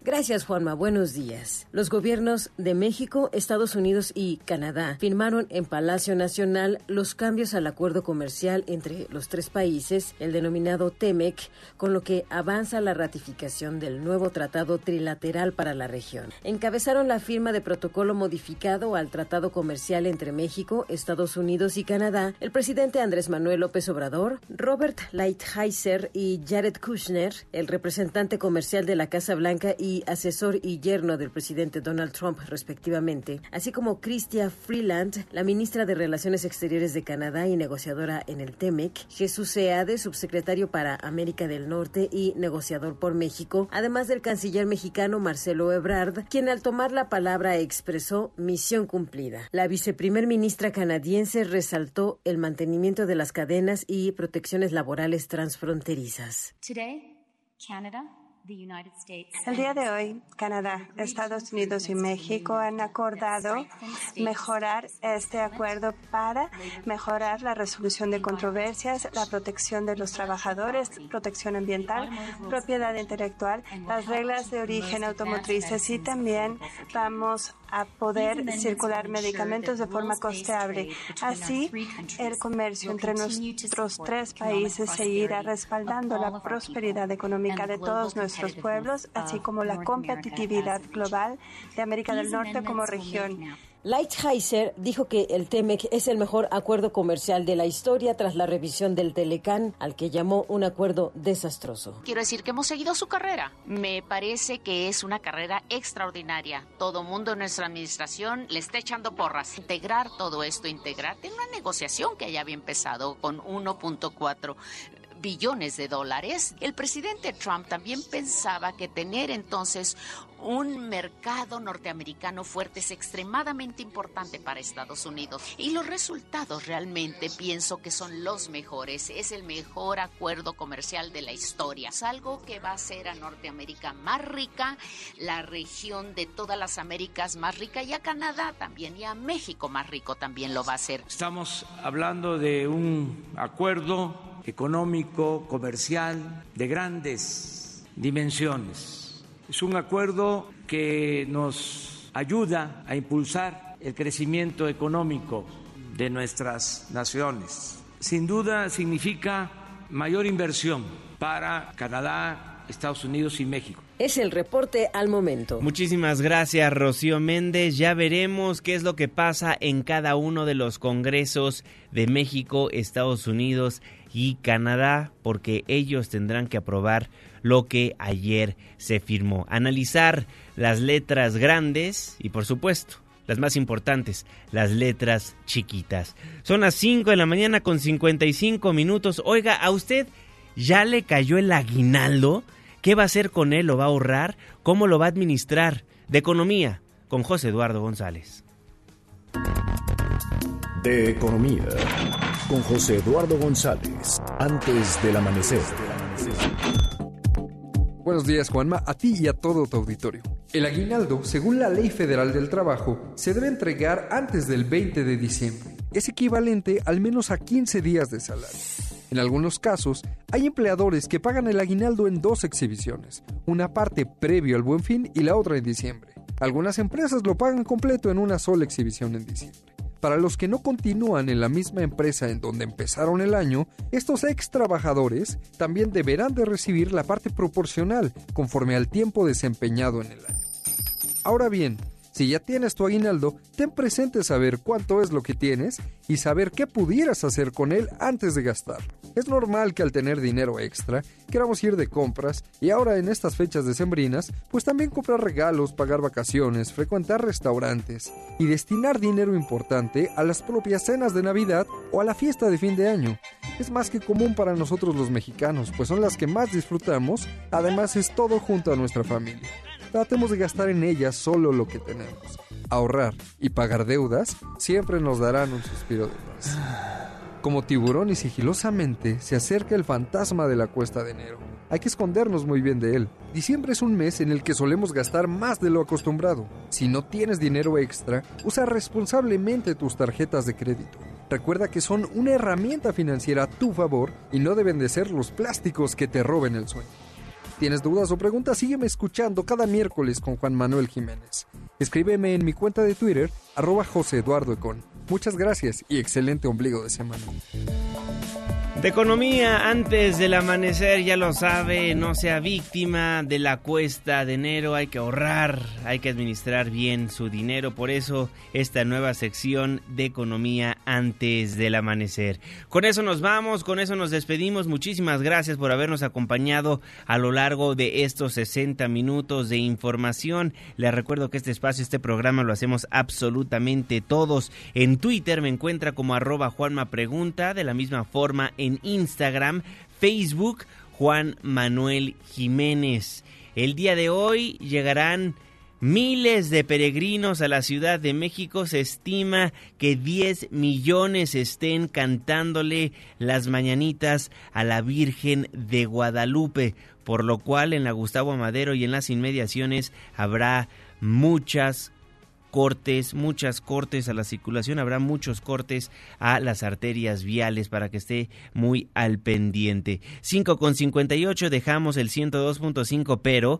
Gracias, Juanma. Buenos días. Los gobiernos de México, Estados Unidos y Canadá firmaron en Palacio Nacional los cambios al acuerdo comercial entre los tres países, el denominado TEMEC, con lo que avanza la ratificación del nuevo tratado trilateral para la región. Encabezaron la firma de protocolo modificado al tratado comercial entre México, Estados Unidos y Canadá el presidente Andrés Manuel López Obrador, Robert Lighthizer y Jared Kushner, el representante comercial de la Casa Blanca y asesor y yerno del presidente Donald Trump, respectivamente, así como Chrystia Freeland, la ministra de Relaciones Exteriores de Canadá y negociadora en el TEMEC, Jesús Seade, subsecretario para América del Norte y negociador por México, además del canciller mexicano Marcelo Ebrard, quien al tomar la palabra expresó misión cumplida. La viceprimer ministra canadiense resaltó el mantenimiento de las cadenas y protecciones laborales transfronterizas. El día de hoy, Canadá, Estados Unidos y México han acordado mejorar este acuerdo para mejorar la resolución de controversias, la protección de los trabajadores, protección ambiental, propiedad intelectual, las reglas de origen automotrices y también vamos a poder circular medicamentos de forma costeable. Así, el comercio entre nuestros tres países seguirá respaldando la prosperidad económica de todos nuestros pueblos, así como la competitividad global de América del Norte como región. Lighthizer dijo que el TEMEC es el mejor acuerdo comercial de la historia tras la revisión del Telecán, al que llamó un acuerdo desastroso. Quiero decir que hemos seguido su carrera. Me parece que es una carrera extraordinaria. Todo mundo en nuestra administración le está echando porras. Integrar todo esto, integrar en una negociación que ya había empezado con 1.4 billones de dólares, el presidente Trump también pensaba que tener entonces un mercado norteamericano fuerte es extremadamente importante para Estados Unidos. Y los resultados realmente pienso que son los mejores. Es el mejor acuerdo comercial de la historia. Es algo que va a hacer a Norteamérica más rica, la región de todas las Américas más rica y a Canadá también y a México más rico también lo va a hacer. Estamos hablando de un acuerdo económico, comercial, de grandes dimensiones. Es un acuerdo que nos ayuda a impulsar el crecimiento económico de nuestras naciones. Sin duda significa mayor inversión para Canadá, Estados Unidos y México. Es el reporte al momento. Muchísimas gracias, Rocío Méndez. Ya veremos qué es lo que pasa en cada uno de los congresos de México, Estados Unidos y Canadá, porque ellos tendrán que aprobar lo que ayer se firmó. Analizar las letras grandes y, por supuesto, las más importantes, las letras chiquitas. Son las 5 de la mañana con 55 minutos. Oiga, ¿a usted ya le cayó el aguinaldo? ¿Qué va a hacer con él? ¿Lo va a ahorrar? ¿Cómo lo va a administrar? De economía, con José Eduardo González. De economía, con José Eduardo González, antes del amanecer. Buenos días Juanma, a ti y a todo tu auditorio. El aguinaldo, según la Ley Federal del Trabajo, se debe entregar antes del 20 de diciembre. Es equivalente al menos a 15 días de salario. En algunos casos, hay empleadores que pagan el aguinaldo en dos exhibiciones, una parte previo al buen fin y la otra en diciembre. Algunas empresas lo pagan completo en una sola exhibición en diciembre. Para los que no continúan en la misma empresa en donde empezaron el año, estos ex trabajadores también deberán de recibir la parte proporcional conforme al tiempo desempeñado en el año. Ahora bien, si ya tienes tu aguinaldo, ten presente saber cuánto es lo que tienes y saber qué pudieras hacer con él antes de gastar. Es normal que al tener dinero extra queramos ir de compras y ahora en estas fechas decembrinas, pues también comprar regalos, pagar vacaciones, frecuentar restaurantes y destinar dinero importante a las propias cenas de Navidad o a la fiesta de fin de año. Es más que común para nosotros los mexicanos, pues son las que más disfrutamos, además es todo junto a nuestra familia. Tratemos de gastar en ellas solo lo que tenemos. Ahorrar y pagar deudas siempre nos darán un suspiro de paz. Como tiburón y sigilosamente se acerca el fantasma de la cuesta de enero. Hay que escondernos muy bien de él. Diciembre es un mes en el que solemos gastar más de lo acostumbrado. Si no tienes dinero extra, usa responsablemente tus tarjetas de crédito. Recuerda que son una herramienta financiera a tu favor y no deben de ser los plásticos que te roben el sueño. ¿Tienes dudas o preguntas? Sígueme escuchando cada miércoles con Juan Manuel Jiménez. Escríbeme en mi cuenta de Twitter, arroba José Eduardo Econ. Muchas gracias y excelente ombligo de semana. De economía, antes del amanecer, ya lo sabe, no sea víctima de la cuesta de enero, hay que ahorrar, hay que administrar bien su dinero, por eso esta nueva sección de economía antes del amanecer. Con eso nos vamos, con eso nos despedimos, muchísimas gracias por habernos acompañado a lo largo de estos 60 minutos de información. Les recuerdo que este espacio, este programa lo hacemos absolutamente todos. En Twitter me encuentra como arroba Juanma Pregunta, de la misma forma en Instagram, Facebook, Juan Manuel Jiménez. El día de hoy llegarán miles de peregrinos a la Ciudad de México. Se estima que 10 millones estén cantándole las mañanitas a la Virgen de Guadalupe, por lo cual en la Gustavo Madero y en las inmediaciones habrá muchas cortes, muchas cortes a la circulación, habrá muchos cortes a las arterias viales para que esté muy al pendiente. 5 con 58 dejamos el 102.5, pero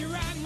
Ya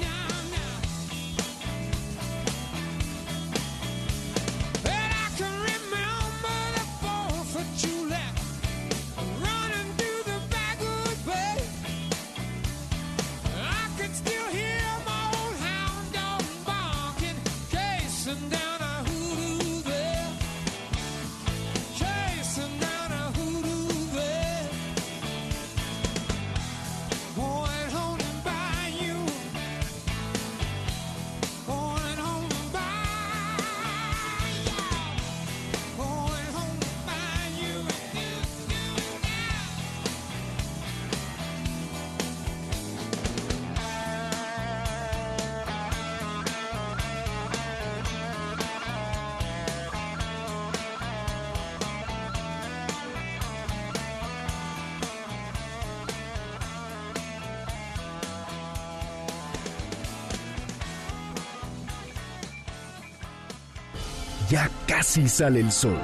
casi sale el sol.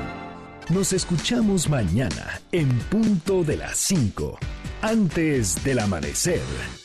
Nos escuchamos mañana en punto de las 5, antes del amanecer.